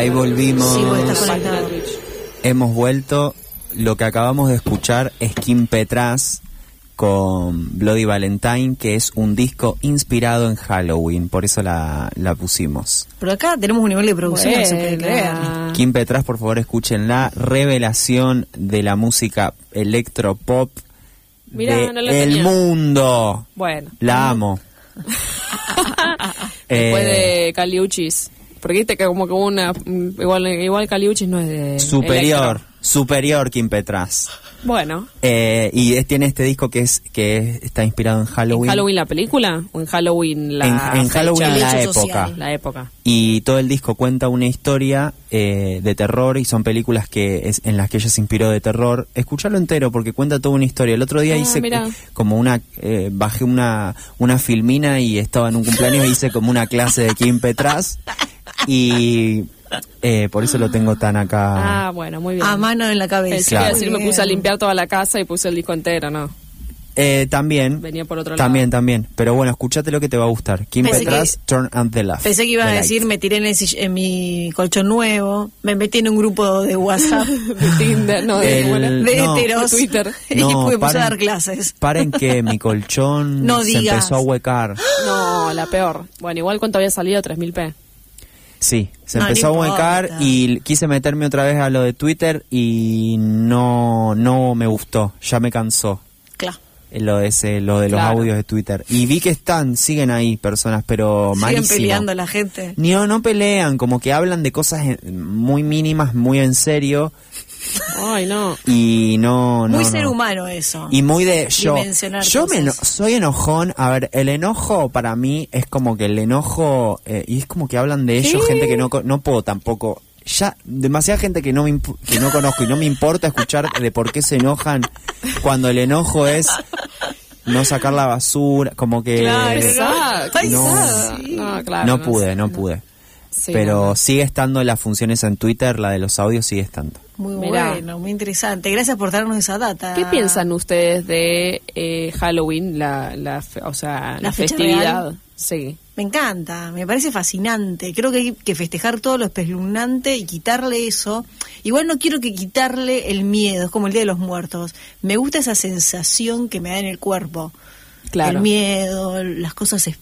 Ahí volvimos. Sí, vos. Hemos vuelto. Lo que acabamos de escuchar es Kim Petras con Bloody Valentine, que es un disco inspirado en Halloween. Por eso la, la pusimos. Pero acá tenemos un nivel de producción, no se puede creer. Buena. Kim Petras, por favor, escuchen la revelación de la música electropop Mirá, de no lo el tenía. mundo. Bueno, La amo. después Eh, de Caliuchis. Porque viste que como que una. Igual, igual Caliuchis no es de. superior. Superior Kim Petras. Bueno. Eh, y es- tiene este disco que es que es- está inspirado en Halloween. ¿En Halloween la película? ¿O en Halloween la. En- en? Halloween la época. social. La época. Y todo el disco cuenta una historia eh, de terror y son películas que es, en las que ella se inspiró de terror. Escucharlo entero porque cuenta toda una historia. El otro día Ah, hice mirá. como una, eh, bajé una, una filmina y estaba en un cumpleaños y hice como una clase de Kim Petras y eh, por eso lo tengo tan acá. Ah, bueno, muy bien. A mano en la cabeza. Claro. decir, me puse a limpiar toda la casa y puse el disco entero, ¿no? Eh, también. Venía por otro También, lado. también. Pero bueno, escúchate lo que te va a gustar. Kim Pensé Petras, que- Turn on the. Pensé que ibas a decir, Light. me tiré en, el sill- en mi colchón nuevo, me metí en un grupo de WhatsApp De Tinder, no, de, El- no. heteros De Twitter. y No, me puse a dar clases. Paren que mi colchón No se digas. empezó a huecar. No, la peor. Bueno, igual cuánto había salido, 3000p. Sí, se No, empezó no a huecar y quise meterme otra vez a lo de Twitter y no no me gustó, ya me cansó Claro. eh, lo de ese lo de los audios de Twitter. Y vi que están, siguen ahí personas, pero Siguen malísimo. peleando la gente. No, no pelean, como que hablan de cosas muy mínimas, muy en serio Ay, no. y no no Muy no. ser humano eso. Y muy de yo. Yo me eno- soy enojón. A ver, el enojo para mí es como que el enojo. eh, y es como que hablan de ellos, gente que no, co- no puedo tampoco. Ya, demasiada gente que no, me imp- que no conozco y no me importa escuchar de por qué se enojan cuando el enojo es no sacar la basura. Como que. Claro, Exacto. No. sí. No, claro. no pude, no pude. Sí, Pero sigue estando las funciones en Twitter, la de los audios sigue estando. Muy Mirá. bueno, muy interesante. Gracias por darnos esa data. ¿Qué piensan ustedes de eh, Halloween, la, o sea, la, ¿La fecha festividad? real? Sí. Me encanta, me parece fascinante. Creo que hay que festejar todo lo espeluznante y quitarle eso. Igual no quiero que quitarle el miedo, es como el Día de los Muertos. Me gusta esa sensación que me da en el cuerpo. Claro. El miedo, las cosas, es-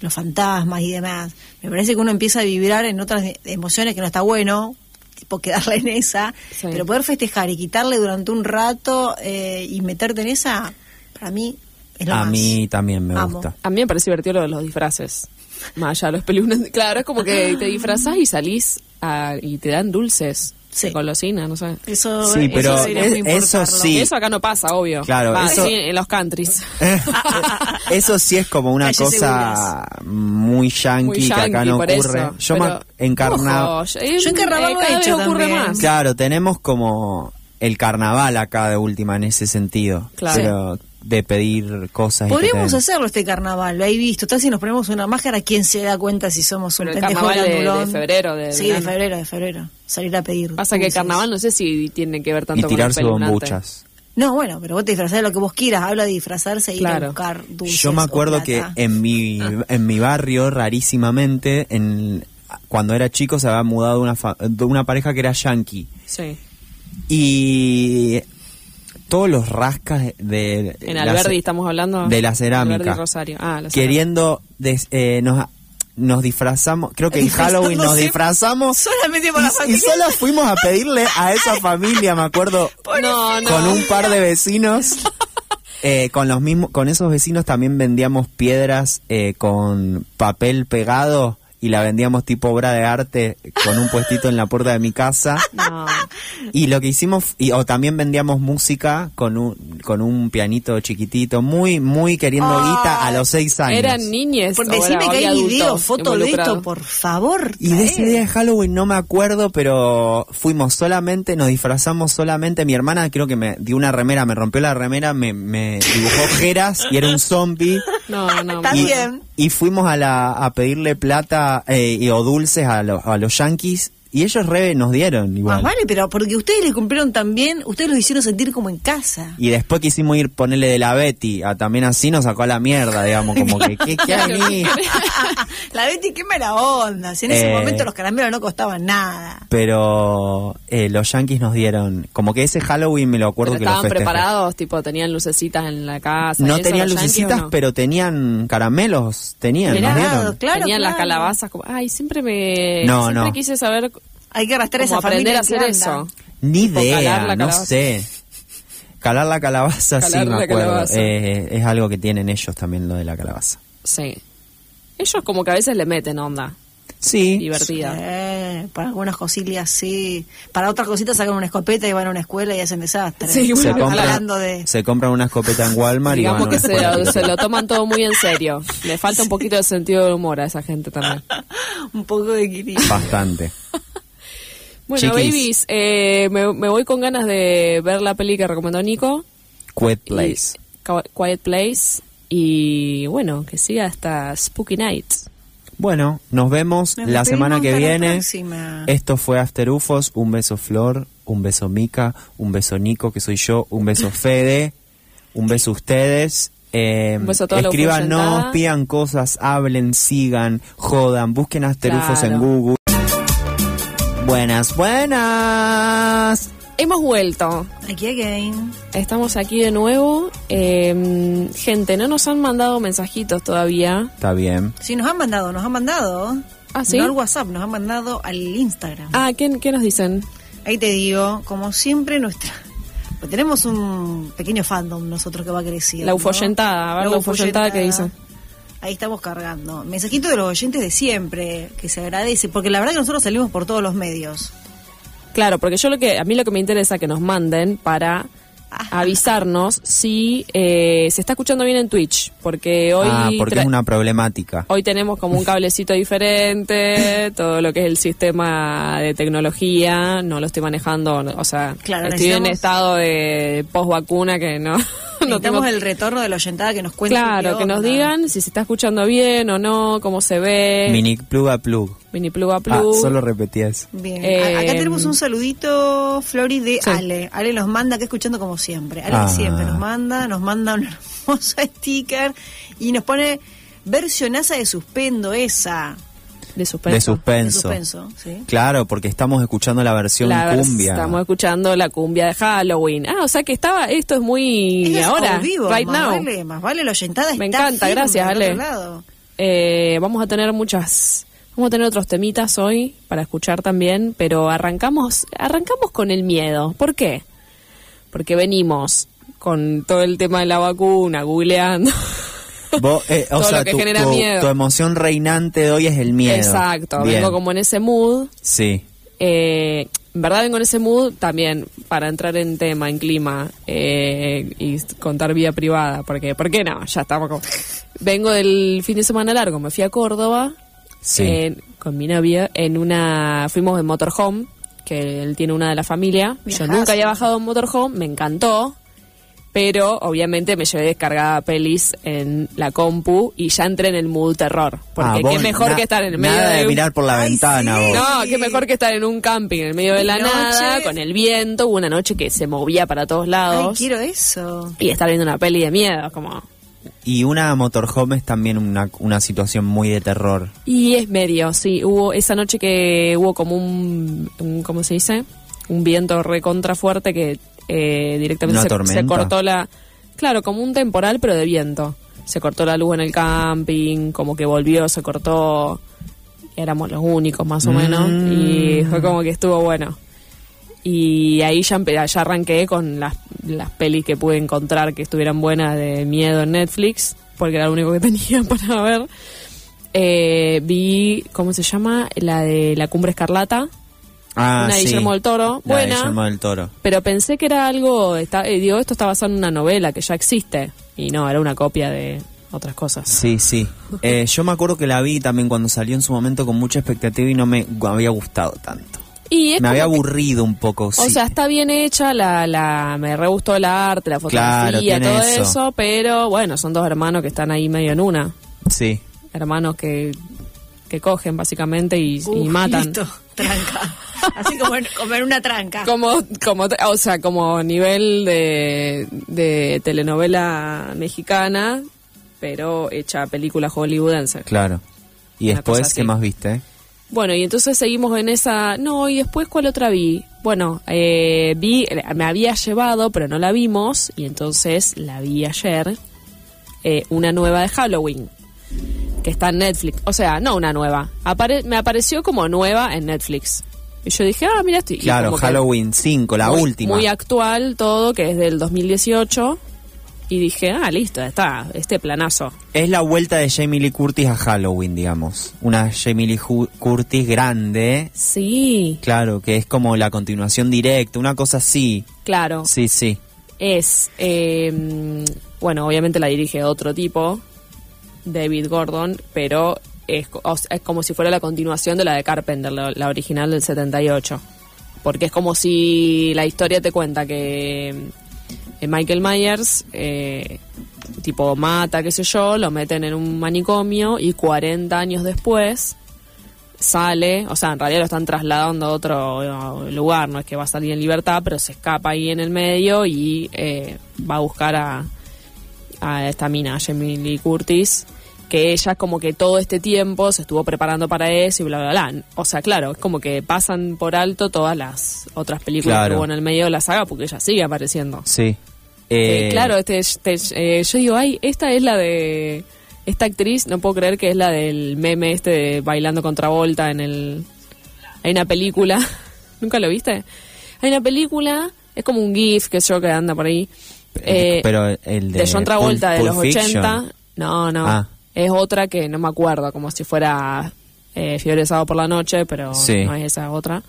los fantasmas y demás. Me parece que uno empieza a vibrar en otras de- emociones que no está bueno, tipo quedarle en esa. Sí. Pero poder festejar y quitarle durante un rato eh, y meterte en esa, para mí es lo A más. mí también me Amo. gusta. A mí me parece divertido lo de los disfraces. Más allá de los espeluznantes. Claro, es como que te disfrazás y salís a- y te dan dulces. Sí. Golosina, no sé. Eso, Sí, eso pero debería es- muy eso sí. Eso acá no pasa, obvio. Claro, Va, eso- sí, en los countries. Eso sí es como una cosa muy yankee, Muy que acá no ocurre. eso. Yo Pero, en carnaval. eh, Yo en carnaval eh, lo he cada vez hecho ocurre también. más. Claro, tenemos como el carnaval acá de última en ese sentido. Claro. Pero de pedir cosas. Podríamos hacerlo este carnaval, lo he visto. Tal si nos ponemos una máscara, ¿quién se da cuenta si somos un Pero el pendejo carnaval de- de febrero, de sí, de febrero, de febrero. Salir a pedir. Pasa que carnaval no sé si tiene que ver tanto Y con el tirarse bombuchas. No, bueno, pero vos te disfrazás de lo que vos quieras. Habla de disfrazarse y ir a Claro. buscar dulces. Yo me o acuerdo que en mi, en mi barrio, rarísimamente, en, cuando era chico se había mudado una, fa- de una pareja que era yankee. Sí. Y todos los rascas de... En la Alberdi estamos hablando. De la cerámica. Alberdi Rosario. Ah, la Queriendo... des- eh, nos, nos disfrazamos, creo que en Halloween nos disfrazamos solamente para la y, y solo fuimos a pedirle a esa familia, me acuerdo, No, no. con un par de vecinos. eh, con los mismos, con esos vecinos también vendíamos piedras eh, con papel pegado y la vendíamos tipo obra de arte con un puestito en la puerta de mi casa. No. Y lo que hicimos, y, o también vendíamos música con un, con un pianito chiquitito, muy, muy queriendo Ay. guita a los seis años. Eran niñes. Por decime que hay video, adultos foto de esto, por favor. Y de ese día de Halloween no me acuerdo, pero fuimos solamente, nos disfrazamos solamente. Mi hermana creo que me dio una remera, me rompió la remera, me, me dibujó ojeras y era un zombie. No, no. Está bien. Y fuimos a, la, a pedirle plata eh, y, o dulces a, los a los yankees Y ellos re nos dieron igual. Más vale, pero porque ustedes les cumplieron también, ustedes los hicieron sentir como en casa. Y después quisimos ir ponerle de la Betty, a, también así nos sacó a la mierda, digamos, como que, ¿qué, qué hay? la Betty, qué mala onda. Si en ese Eh. momento los caramelos no costaban nada. Pero eh, los yankees nos dieron, como que ese Halloween me lo acuerdo Pero que lo estaban preparados, tipo, tenían lucecitas en la casa. No ¿y eso tenían yankees lucecitas, no? pero tenían caramelos, tenían, Mirá, nos dieron. claro, tenían las calabazas como, ay, siempre me No, siempre no. quise saber Hay que arrastrar esa aprender familia a hacer que eso. Ni idea, no sé. Calar la calabaza, sí Calar me la acuerdo. Eh, es algo que tienen ellos también, lo de la calabaza. Sí. Ellos como que a veces le meten onda Sí, divertida. Eh, para algunas cosillas sí. Para otras cositas sacan una escopeta y van a una escuela y hacen desastre. Sí, se, bueno, compran, hablando de... se compran una escopeta en Walmart y Digamos van a que una se, escuela lo- se lo toman todo muy en serio. Le falta un poquito de sentido de humor a esa gente también. un poco de equilibrio. Bastante. Bueno, Chiquis. babies, eh, me, me voy con ganas de ver la peli que recomendó Nico. Quiet y- Place. Qu- Quiet Place. Y bueno, que siga hasta Spooky Nights. Bueno, nos vemos Nos la semana que viene. Esto fue After UFOs. Un beso Flor, un beso Mica, un beso Nico, que soy yo, un beso Fede, un beso ustedes. Eh, Un beso a toda la escríbanos, ufoyentada. pidan cosas, hablen, sigan, jodan, busquen After UFOs en Claro. Google. Buenas, buenas. Hemos vuelto. Aquí again. Estamos aquí de nuevo. Eh, gente, no nos han mandado mensajitos todavía. Está bien. Sí, nos han mandado, nos han mandado. Ah, ¿sí? No al WhatsApp, nos han mandado al Instagram. Ah, ¿qué, qué nos dicen? Ahí te digo, como siempre, nuestra. pues tenemos un pequeño fandom nosotros que va creciendo. La ufoyentada, a ver la ufoyentada que dice. Ahí estamos cargando. Mensajito de los oyentes de siempre, que se agradece, porque la verdad que nosotros salimos por todos los medios. Claro, porque yo lo que a mí lo que me interesa que nos manden para Ajá. avisarnos si eh, se está escuchando bien en Twitch, porque hoy ah, porque es una problemática. hoy tenemos como un cablecito diferente, todo lo que es el sistema de tecnología, no lo estoy manejando, o sea, Claro, estoy en estado de post vacuna que no Necesitamos tengo- el retorno de la oyentada que nos cuente. Claro, que nos digan si se está escuchando bien o no, cómo se ve. Mini plug a plug. Mini plug a Ah, plug. solo repetí eso. Bien. Eh, Acá tenemos un saludito, Flori, de Sí. Ale. Ale nos manda, que escuchando como siempre. Ale Ah. siempre nos manda, nos manda un hermoso sticker y nos pone versionaza de suspendo esa. De suspenso. De suspenso. De suspenso, sí. Claro, porque estamos escuchando la versión La cumbia. Estamos escuchando la cumbia de Halloween. Ah, o sea que estaba, esto es muy es ahora, vivo, right más now. Vale, más vale la oyentada Me está encanta, firme gracias, Ale. Eh, vamos a tener muchas, vamos a tener otros temitas hoy para escuchar también, pero arrancamos, arrancamos con el miedo. ¿Por qué? Porque venimos con todo el tema de la vacuna, googleando. Vos, eh, o Todo sea, lo que tu, genera tu- miedo. tu emoción reinante de hoy es el miedo. Exacto, Bien. vengo como en ese mood. Sí. Eh, en verdad vengo en ese mood también para entrar en tema, en clima eh, y contar vida privada, porque ¿por qué no? Ya estamos como... Vengo del fin de semana largo, me fui a Córdoba Sí. con mi novia en una... Fuimos en motorhome, que él tiene una de la familia. Yo nunca había bajado en motorhome, me encantó. Pero obviamente me llevé descargada pelis en la compu y ya entré en el mood terror. Porque Ah, qué mejor que estar en el medio nada de un- mirar por la Ay, ventana, sí. vos. no, qué mejor que estar en un camping en el medio de la noche. nada, con el viento, hubo una noche que se movía para todos Ay, lados. quiero eso. Y estar viendo una peli de miedo, como... Y una motorhome es también una, una situación muy de terror. Y es medio, sí, hubo esa noche que hubo como un, un ¿cómo se dice? Un viento recontra fuerte que eh, directamente ¿Una se, cortó la... Claro, como un temporal, pero de viento. Se cortó la luz en el camping, como que volvió, se cortó... Éramos los únicos más o menos. Mm. Y fue como que estuvo bueno. Y ahí ya, ya arranqué con las, las pelis que pude encontrar que estuvieran buenas de miedo en Netflix, porque era lo único que tenía para ver. Eh, vi, ¿cómo se llama? La de La Cumbre Escarlata, Ah, una sí. Guillermo del Toro, La buena, Guillermo del Toro. pero pensé que era algo, está, eh, digo, esto está basado en una novela que ya existe, y no, era una copia de otras cosas. Sí, sí. Eh, yo me acuerdo que la vi también cuando salió en su momento con mucha expectativa y no me había gustado tanto. Y Me había que- aburrido un poco. O sí. sea, está bien hecha, la, la, me re gustó el arte, la fotografía, todo eso. eso. pero bueno, son dos hermanos que están ahí medio en una. sí. Hermanos que que cogen básicamente y, y matan. listo, tranca. Así como en- comer una tranca. Como, como, o sea, como nivel de, de telenovela mexicana, pero hecha película hollywoodense. Claro. ¿Y Una después qué más viste? Bueno, y entonces seguimos en esa... No, y después, ¿cuál otra vi? Bueno, eh, vi, me había llevado, pero no la vimos, y entonces la vi ayer, eh, una nueva de Halloween, que está en Netflix. O sea, no una nueva, apare- me apareció como nueva en Netflix. Y yo dije, ah, mira, estoy... Claro, Halloween 5, la muy- última. Muy actual todo, que es del 2018. Y dije, ah, listo, está, este planazo. Es la vuelta de Jamie Lee Curtis a Halloween, digamos. Una Jamie Lee Curtis grande, Sí, claro, que es como la continuación directa, una cosa así. claro. Sí, sí. es, eh, bueno, obviamente la dirige otro tipo, David Gordon, pero es, es como si fuera la continuación de la de Carpenter, la, original del 78. Porque es como si la historia te cuenta que eh, Michael Myers, eh, tipo, mata, qué sé yo, lo meten en un manicomio y 40 años después sale, o sea, en realidad lo están trasladando a otro lugar, no es que va a salir en libertad, pero se escapa ahí en el medio y eh, va a buscar a, a esta mina, Jamie Lee Curtis, que ella como que todo este tiempo se estuvo preparando para eso y bla, bla, bla. O sea, claro, es como que pasan por alto todas las otras películas Claro. que hubo en el medio de la saga porque ella sigue apareciendo. Sí. Eh, Eh, claro, este, este, eh, yo digo, ay, esta es la de esta actriz, no puedo creer que es la del meme este de bailando contra Volta en el hay una película, ¿nunca lo viste? Hay una película, es como un gif que yo que anda por ahí. Eh, pero el de, de John Travolta Pulp- de los Pulp Fiction. 80. No, no. Ah. Es otra que no me acuerdo, como si fuera eh, Fiebre Sábado por la noche, pero Sí. no es esa otra.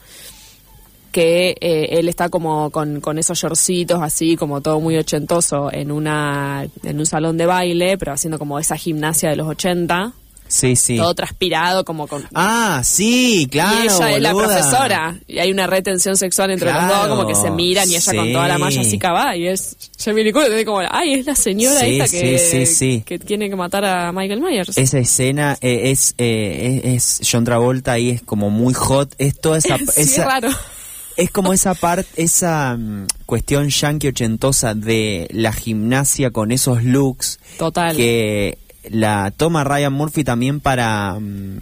Que eh, él está como con, con esos shortcitos así, como todo muy ochentoso, en una en un salón de baile, pero haciendo como esa gimnasia de los 80. Sí, sí. Todo transpirado, como con... Ah, sí, claro. y ella es la profesora. Y hay una retención sexual entre los Claro, dos, como que se miran y ella con toda la malla así cava. Y es Jamie Lee Curtis, y como, ay, es la señora Sí, esta que, sí, que tiene que matar a Michael Myers. Esa escena eh, es, eh, es, es John Travolta y es como muy hot. Es toda esa. Sí, esa- raro. Es como esa parte, esa mm, cuestión yankee ochentosa de la gimnasia con esos looks Total. que la toma Ryan Murphy también para mm,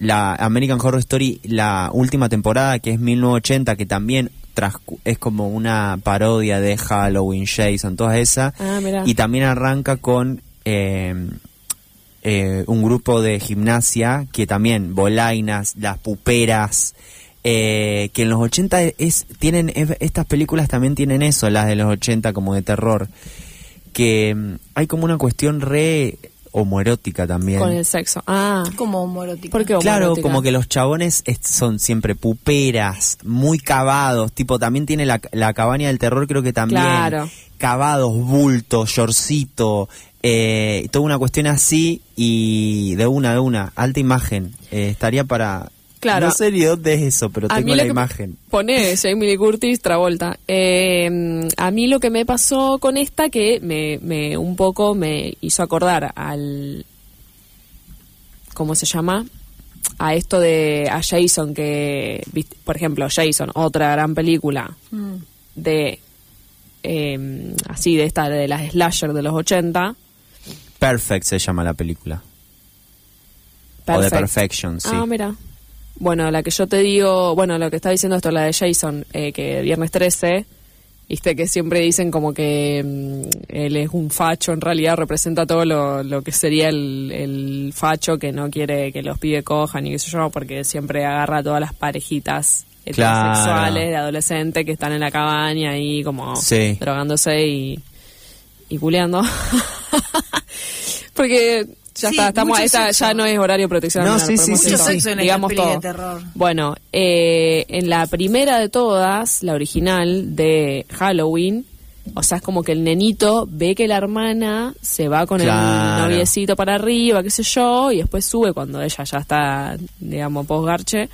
la American Horror Story, la última temporada que es 1980, que también es como una parodia de Halloween, Jason, todas esas. Ah. Y también arranca con eh, eh, un grupo de gimnasia que también, bolainas, las puperas, eh, que en los 80 es, tienen, es- estas películas también tienen eso, las de los 80 como de terror, que mm, hay como una cuestión re homoerótica también. Con el sexo. Ah, Como homoerótica. ¿por qué Claro, como que los chabones es- son siempre puperas, muy cavados, tipo también tiene la, la cabaña del terror, creo que también Claro. cavados, bulto, shortcito, eh, toda una cuestión así y de una, de una, alta imagen, Eh, estaría para... Claro. No sé ni dónde es eso, pero A tengo mí la imagen. Pone Jamie Lee Curtis, Travolta. Eh, a mí lo que me pasó con esta que me, me un poco me hizo acordar al ¿cómo se llama? A esto de a Jason que viste, por ejemplo, Jason, otra gran película Mm. de eh, así de esta de las slasher de los 80. Perfect se llama la película. O de Perfect. Perfection, sí. Ah, mira. Bueno, la que yo te digo, bueno, lo que está diciendo esto, la de Jason, eh, que viernes 13, viste que siempre dicen como que mm, él es un facho, en realidad representa todo lo, lo que sería el, el facho que no quiere que los pibes cojan y qué sé yo, porque siempre agarra a todas las parejitas Claro. heterosexuales de adolescentes que están en la cabaña ahí como Sí. drogándose y, y culeando. porque ya Sí, está, estamos, esta sexo. ya no es horario protección. No, sí, sí, Mucho sexo en digamos de todo. terror. Bueno, eh, en la primera de todas, la original de Halloween, o sea, es como que el nenito ve que la hermana se va con Claro. el noviecito para arriba, qué sé yo, y después sube cuando ella ya está, digamos, posgarche,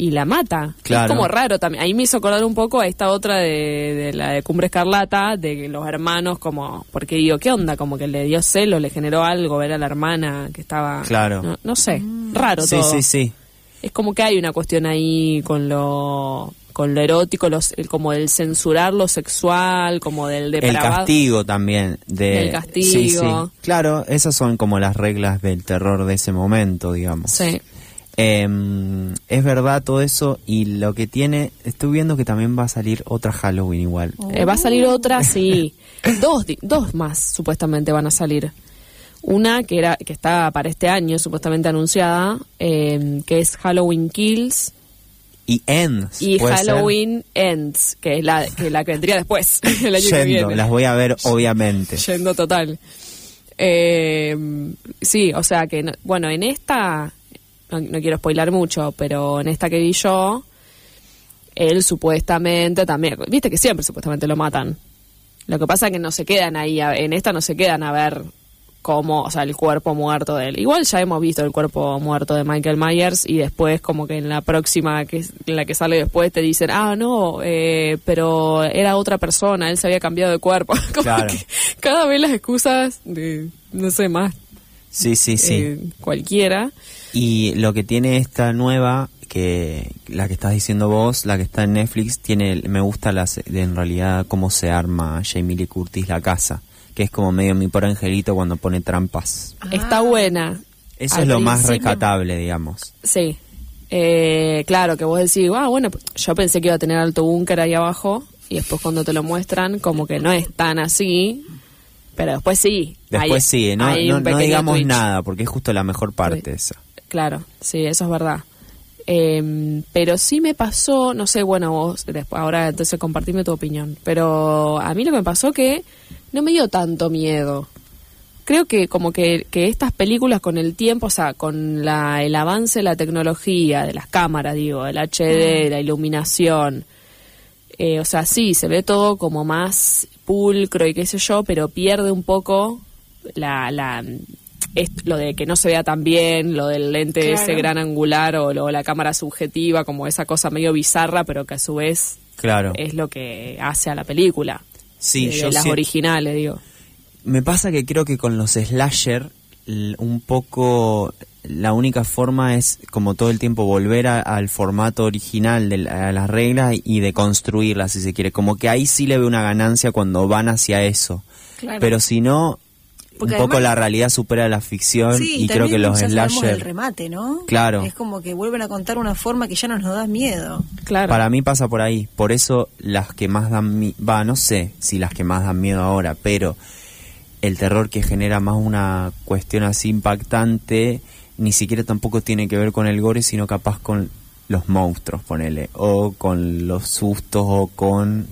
y la mata. Claro. Es como raro también. Ahí me hizo acordar un poco a esta otra de, de la de Cumbre Escarlata, de que los hermanos como, porque digo, ¿qué onda? Como que le dio celo, le generó algo ver a la hermana que estaba... Claro. No, no sé, raro Sí, todo. sí, sí. Es como que hay una cuestión ahí con lo con lo erótico, los, el- como el censurar lo sexual, como del El depravado. castigo también. De, Del castigo. Sí, sí. Claro, esas son como las reglas del terror de ese momento, digamos. Sí. Eh, es verdad todo eso y lo que tiene, estoy viendo que también va a salir otra Halloween igual. Eh, va a salir otra, sí. Dos, dos más supuestamente van a salir. Una que era que está para este año supuestamente anunciada, eh, que es Halloween Kills Y Ends. y ser. Halloween Ends, que es la que, la que vendría después, el año que Yendo, viene. las voy a ver obviamente. Yendo total. Eh, sí, o sea que, no- bueno, en esta, no, no quiero spoilar mucho, pero en esta que vi yo, él supuestamente también, viste que siempre supuestamente lo matan. Lo que pasa es que no se quedan ahí, a- en esta no se quedan a ver cómo, o sea, el cuerpo muerto de él. Igual ya hemos visto el cuerpo muerto de Michael Myers y después como que en la próxima, que en la que sale después, te dicen, ah, no, eh, pero era otra persona, él se había cambiado de cuerpo. Como Claro. que cada vez las excusas de, no sé, más Sí, sí, sí. eh, cualquiera. Y lo que tiene esta nueva, que la que estás diciendo vos, la que está en Netflix, tiene, me gusta las, en realidad cómo se arma Jamie Lee Curtis la casa, que es como medio mi por angelito cuando pone trampas. Está buena. Eso Al es lo más rescatable, digamos. Sí. Eh, claro, que vos decís, ah, bueno, yo pensé que iba a tener alto búnker ahí abajo y después cuando te lo muestran, como que no es tan así, pero después sí. Después Hay- sí, no, no, digamos twitch. nada, porque es justo la mejor parte Twitch. esa. Claro, sí, eso es verdad. Eh, pero sí me pasó, no sé, bueno, vos después, ahora entonces compartime tu opinión, pero a mí lo que me pasó que no me dio tanto miedo. Creo que como que, que estas películas con el tiempo, o sea, con la, el avance de la tecnología, de las cámaras, digo, el HD, la iluminación, eh, o sea, sí, se ve todo como más pulcro y qué sé yo, pero pierde un poco la, la es- lo de que no se vea tan bien, lo del lente Claro. ese gran angular o, lo- la cámara subjetiva, como esa cosa medio bizarra, pero que a su vez Claro. es lo que hace a la película. Sí, de, de yo las originales, digo. Me pasa que creo que con los slasher un poco la única forma es como todo el tiempo volver a- al formato original de la- a las reglas y de construirlas si se quiere. Como que ahí sí le veo una ganancia cuando van hacia eso. Claro. Pero si no, Porque un poco además- la realidad supera la ficción Sí, y creo que los slasher... remate, ¿no? Claro. Es como que vuelven a contar una forma que ya no nos da miedo. Claro. Para mí pasa por ahí. Por eso las que más dan miedo, va, no sé si las que más dan miedo ahora, pero el terror que genera más una cuestión así impactante, ni siquiera tampoco tiene que ver con el gore, sino capaz con los monstruos, ponele, o con los sustos, o con,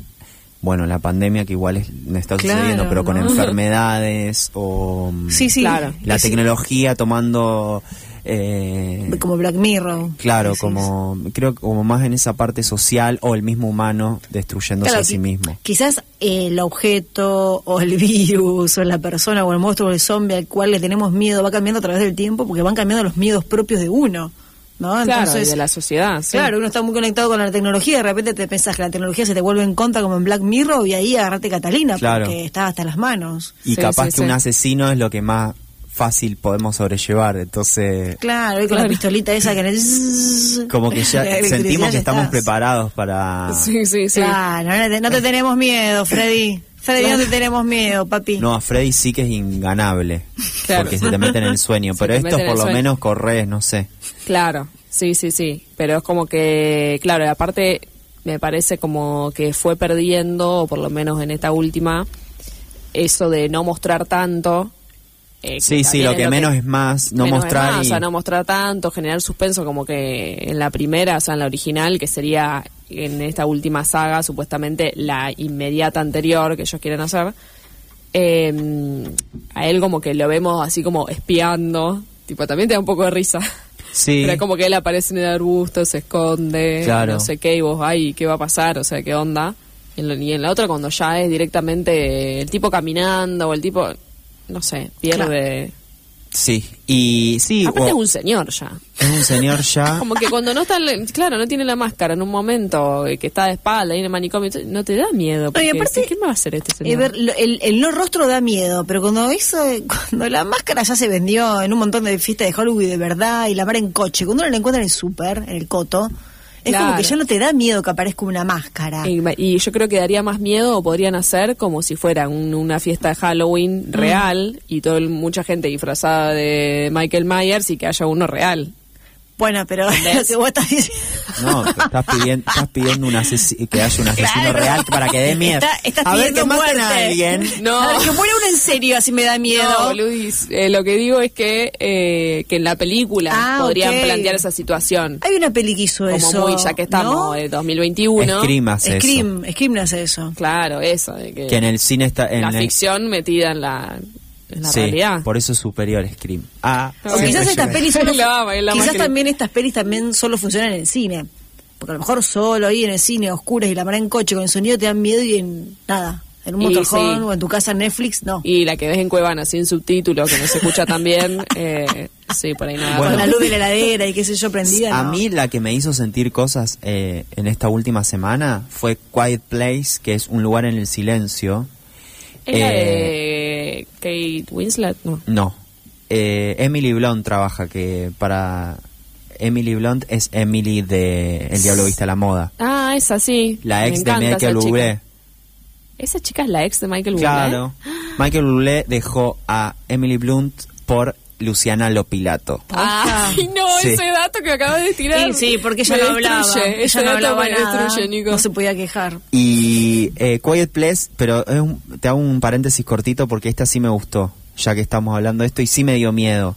bueno, la pandemia que igual es, no está Claro, sucediendo, pero con ¿no? enfermedades, o mm, Sí, sí. Claro. la tecnología tomando... eh, Como Black Mirror. Claro, Decís. como creo que como más en esa parte social o el mismo humano destruyéndose Claro, a sí mismo. Quizás el objeto o el virus o la persona o el monstruo o el zombie al cual le tenemos miedo va cambiando a través del tiempo porque van cambiando los miedos propios de uno. ¿No? Claro, y de la sociedad. sí. Claro, uno está muy conectado con la tecnología y de repente te pensás que la tecnología se te vuelve en contra como en Black Mirror y ahí agarrate Catalina Claro. porque está hasta las manos. Y Sí, capaz sí, que sí. un asesino es lo que más fácil podemos sobrellevar, entonces Claro, y con Claro. la pistolita esa que le- como que ya sentimos que estamos estás. preparados para Sí, sí, sí. Claro, no te, no te tenemos miedo, Freddy. Freddy, no te tenemos miedo, papi. No, a Freddy sí que es inganable, Claro. porque se te mete en el sueño, Se pero esto por el lo sueño. menos corres, no sé. Claro, sí, sí, sí. Pero es como que, claro, y aparte me parece como que fue perdiendo, o por lo menos en esta última, eso de no mostrar tanto. eh, Sí, sí, lo que menos es más, no menos es mostrar más, y- O sea, no mostrar tanto, generar suspenso como que en la primera, o sea, en la original, que sería en esta última saga, supuestamente la inmediata anterior que ellos quieren hacer. eh, a él como que lo vemos así como espiando, tipo, también te da un poco de risa. Sí. Pero es como que él aparece en el arbusto, se esconde, Claro. no sé qué, y vos, ay, ¿qué va a pasar? O sea, ¿qué onda? Y en, la- y en la otra cuando ya es directamente el tipo caminando o el tipo, no sé, pierde Sí, y sí, Aparte o- es un señor ya. es un señor ya. Como que cuando no está, claro, no tiene la máscara en un momento que está de espalda y en el manicomio, no te da miedo. Porque, aparte, ¿Qué me va a hacer este Eh, señor? ver, lo- el, el no rostro da miedo, pero cuando eso, cuando la máscara ya se vendió en un montón de fiestas de Hollywood de verdad y la mar en coche, cuando uno la encuentra en el súper, en el coto, es como que ya no te da miedo que aparezca una máscara. Y, y yo creo que daría más miedo o podrían hacer como si fuera un- una fiesta de Halloween real y todo mucha gente disfrazada de Michael Myers y que haya uno real. Bueno, pero estás diciendo... No, estás pidiendo, estás pidiendo un que haya un asesino Claro. real para que dé miedo. Está- estás a ver pidiendo que maten a alguien. No. A ver, que muera uno en serio, así me da miedo. No, boludis. Eh, lo que digo es que, eh, que en la película Ah, podrían plantear esa situación. Hay una peli que hizo Como eso. muy, ya que estamos, ¿no? de 2021. Scream hace eso. Scream, Scream no hace eso. Claro, eso. De que, Que en el cine está en la el- ficción metida en la, la sí, realidad. por eso es superior Scream. Ah, O quizás estas pelis solo, La ama, es la quizás máquina. también estas pelis también solo funcionan en el cine. Porque a lo mejor solo ahí en el cine, a oscuras y la mara en coche con el sonido te dan miedo y en nada. En un motorhome sí. o en tu casa en Netflix, no. Y la que ves en Cuevana sin subtítulo, que no se escucha tan bien, eh, sí, por ahí nada. Bueno. Con la luz de la heladera y qué sé yo prendida. A no. mí la que me hizo sentir cosas eh, en esta última semana fue Quiet Place, que es un lugar en el silencio. ¿Es la Eh, Kate Winslet? No. No. Eh, Emily Blunt trabaja, que para... Emily Blunt es Emily de El Diablo Viste a la Moda. Ah, esa sí. La Me ex de Michael chica. Bublé. ¿Esa chica es la ex de Michael Bublé? Claro. Michael Bublé dejó a Emily Blunt por Luciana Lopilato. Ay, no, Sí. ese dato que acabas de tirar. Sí, sí, porque ella me no hablaba. Ella Ese no dato hablaba me nada. destruye, Nico. No se podía quejar. Y eh, Quiet Place, pero es un- te hago un paréntesis cortito porque esta sí me gustó, ya que estamos hablando de esto y sí me dio miedo.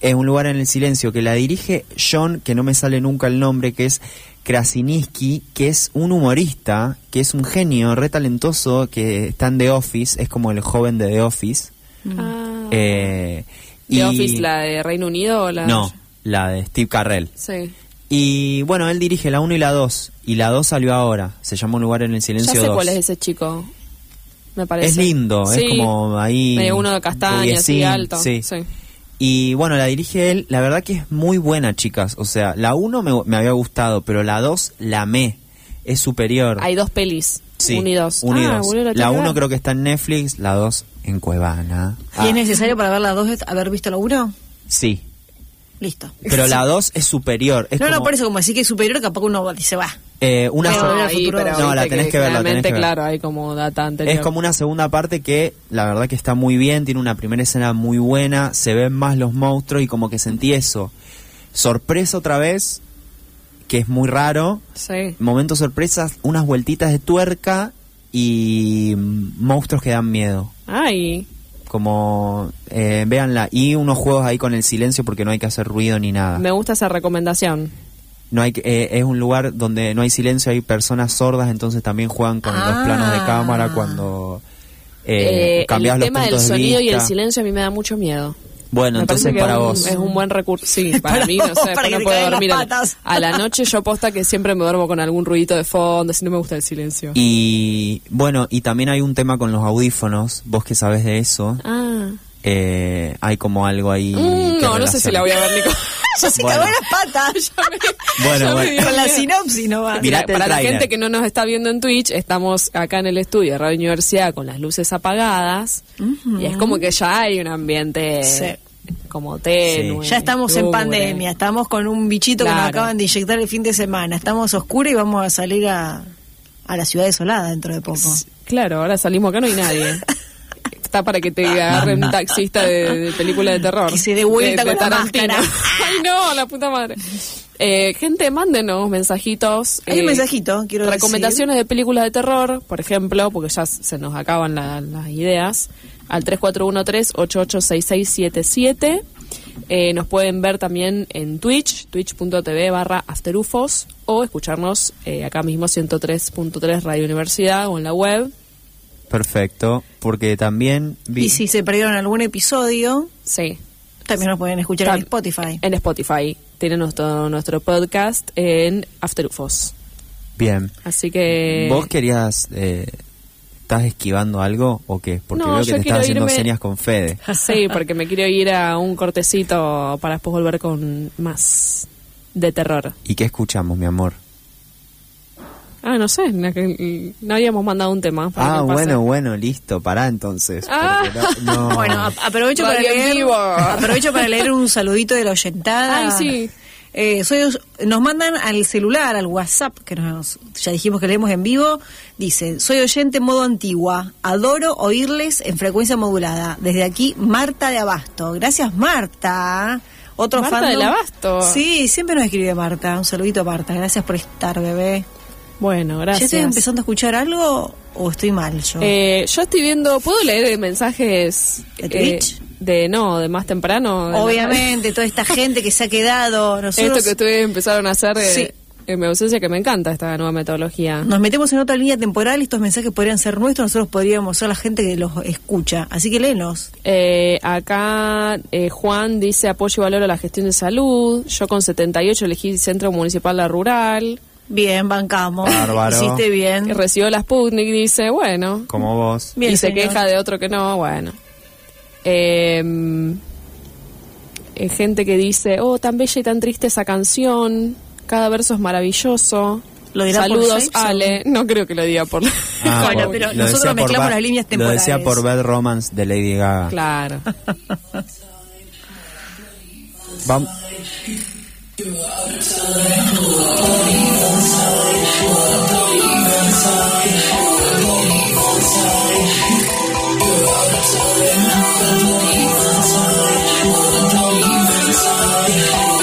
Es un lugar en el silencio que la dirige John, que no me sale nunca el nombre, que es Krasinski, que es un humorista, que es un genio, re talentoso, que está en The Office, es como el joven de The Office. Ah. Eh, ¿The y- Office, la de Reino Unido o la...? No, la de Steve Carrell. Sí. Y bueno, él dirige la 1 y la 2, y la 2 salió ahora, se llama Un lugar en el Ya silencio sé 2. cuál es ese chico. Me parece. Es lindo, Sí. es como ahí. Medio uno de castaña, así alto. Sí. sí. Y bueno, la dirige él. La verdad que es muy buena, chicas. O sea, la 1 me, me había gustado, pero la 2 la amé. Es superior. Hay dos pelis. sí, uno y dos. uno y Ah, La tengo que 1 ver. creo que está en Netflix, la 2 en Cuevana. ¿Y Ah, es necesario para ver las dos haber visto la uno? Sí, Listo. pero la 2 es superior. Es no, no, por eso, como decir que es superior, capaz que uno dice, va. eh, una Pero so- ahí, pero. No, la tenés que ver, la tenés generalmente, que ver. claro, hay como data anterior. Es como una segunda parte que la verdad que está muy bien, tiene una primera escena muy buena, se ven más los monstruos y como que sentí eso. Sorpresa otra vez, que es muy raro. Sí. Momentos sorpresas, unas vueltitas de tuerca y monstruos que dan miedo. Ay, Como, eh, véanla. Y unos juegos ahí con el silencio porque no hay que hacer ruido ni nada. me gusta esa recomendación. No hay, que- eh, es un lugar donde no hay silencio, hay personas sordas, entonces también juegan con los Ah. planos de cámara cuando eh, Eh, cambias el los tema del puntos de sonido y el vista. silencio a mí me da mucho miedo. Bueno, Me entonces para es un- vos. Es un buen recurso. Sí, para, Para mí, no vos, sé, para no puedo dormir. A la- patas. A la noche yo posta que siempre me duermo con algún ruidito de fondo, si no me gusta el silencio. Y bueno, y también hay un tema con los audífonos, vos que sabés de eso, Ah. eh, hay como algo ahí. Mm, no, no sé si la voy a ver, Nico. Ya se Bueno. cagó las patas. Bueno, me Con la sinopsis no va. Mirate para la gente que no nos está viendo en Twitch, estamos acá en el estudio de Radio Universidad con las luces apagadas y es como que ya hay un ambiente Sí. Como tenue. Ya estamos en pandemia, estamos con un bichito que nos acaban de inyectar el fin de semana. Estamos oscuros y vamos a salir a, a la ciudad desolada dentro de poco. Claro, ahora salimos acá, no hay nadie. Está para que te agarre un taxista de, de película de terror. Que se dé vuelta De- de con la Tarantino. máscara. Ay, no, la puta madre. Eh, gente, mándenos mensajitos. Hay un eh, mensajito, quiero Recomendaciones de películas de terror, por ejemplo, porque ya se nos acaban la- las ideas, al 3413-886677. Eh, nos pueden ver también en Twitch, twitch.tv barra afterufos, o escucharnos eh, acá mismo 103.3 Radio Universidad o en la web. Perfecto, porque también vi- Y si se perdieron algún episodio, Sí, también nos pueden escuchar en Spotify. en Spotify. Tienen nuestro, nuestro podcast en Afterufos. bien. Así que... Vos querías eh, ¿Estás esquivando algo o qué? Porque No, veo que te estás haciendo irme- señas con Fede. Sí, porque me quiero ir a un cortecito para después volver con más de terror. ¿Y qué escuchamos, mi amor? Ah, no sé, no, habíamos mandado un tema. para Ah, bueno, bueno, listo, pará entonces. Ah. porque no- no. Bueno, ap- aprovecho para leer, vivo. aprovecho para leer un saludito de la oyentada. Ay, sí. Eh, soy- nos mandan al celular, al WhatsApp, que nos, ya dijimos que leemos en vivo. Dice, soy oyente en modo antigua. Adoro oírles en frecuencia modulada. Desde aquí, Marta de Abasto. Gracias, Marta. Otro Marta fandom. del Abasto. Sí, siempre nos escribe Marta. Un saludito a Marta. Gracias por estar, bebé. Bueno, ¿Ya gracias. estoy empezando a escuchar algo o estoy mal yo? Eh, yo estoy viendo, ¿puedo leer mensajes ¿De eh, Twitch? de no, de más temprano? De la- Obviamente, toda esta gente que se ha quedado. Nosotros Esto que ustedes empezaron a hacer eh, Sí. en mi ausencia, que me encanta esta nueva metodología. nos metemos en otra línea temporal y estos mensajes podrían ser nuestros, nosotros podríamos ser la gente que los escucha. Así que léenos. Eh, acá eh, Juan dice apoyo y valor a la gestión de salud. Yo con 78 elegí Centro Municipal La Rural. Bien, bancamos. Bárbaro. Hiciste Que bien. recibió la Sputnik, dice, bueno. Como vos. Bien, y se queja de otro que no, bueno. Eh, eh, gente que dice, oh, tan bella y tan triste esa canción. Cada verso es maravilloso. ¿Lo dirá por Saludos? Ale. No creo que lo diga por... Ah, Bueno, por- pero lo nosotros decía por mezclamos Bad- las líneas Lo decía temporales. por Bad Romance de Lady Gaga. claro. You're out of time. I believe in time. I believe in time. I believe in time. You're out of time. I believe in time. I a bloody time.